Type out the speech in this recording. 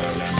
Bye-bye.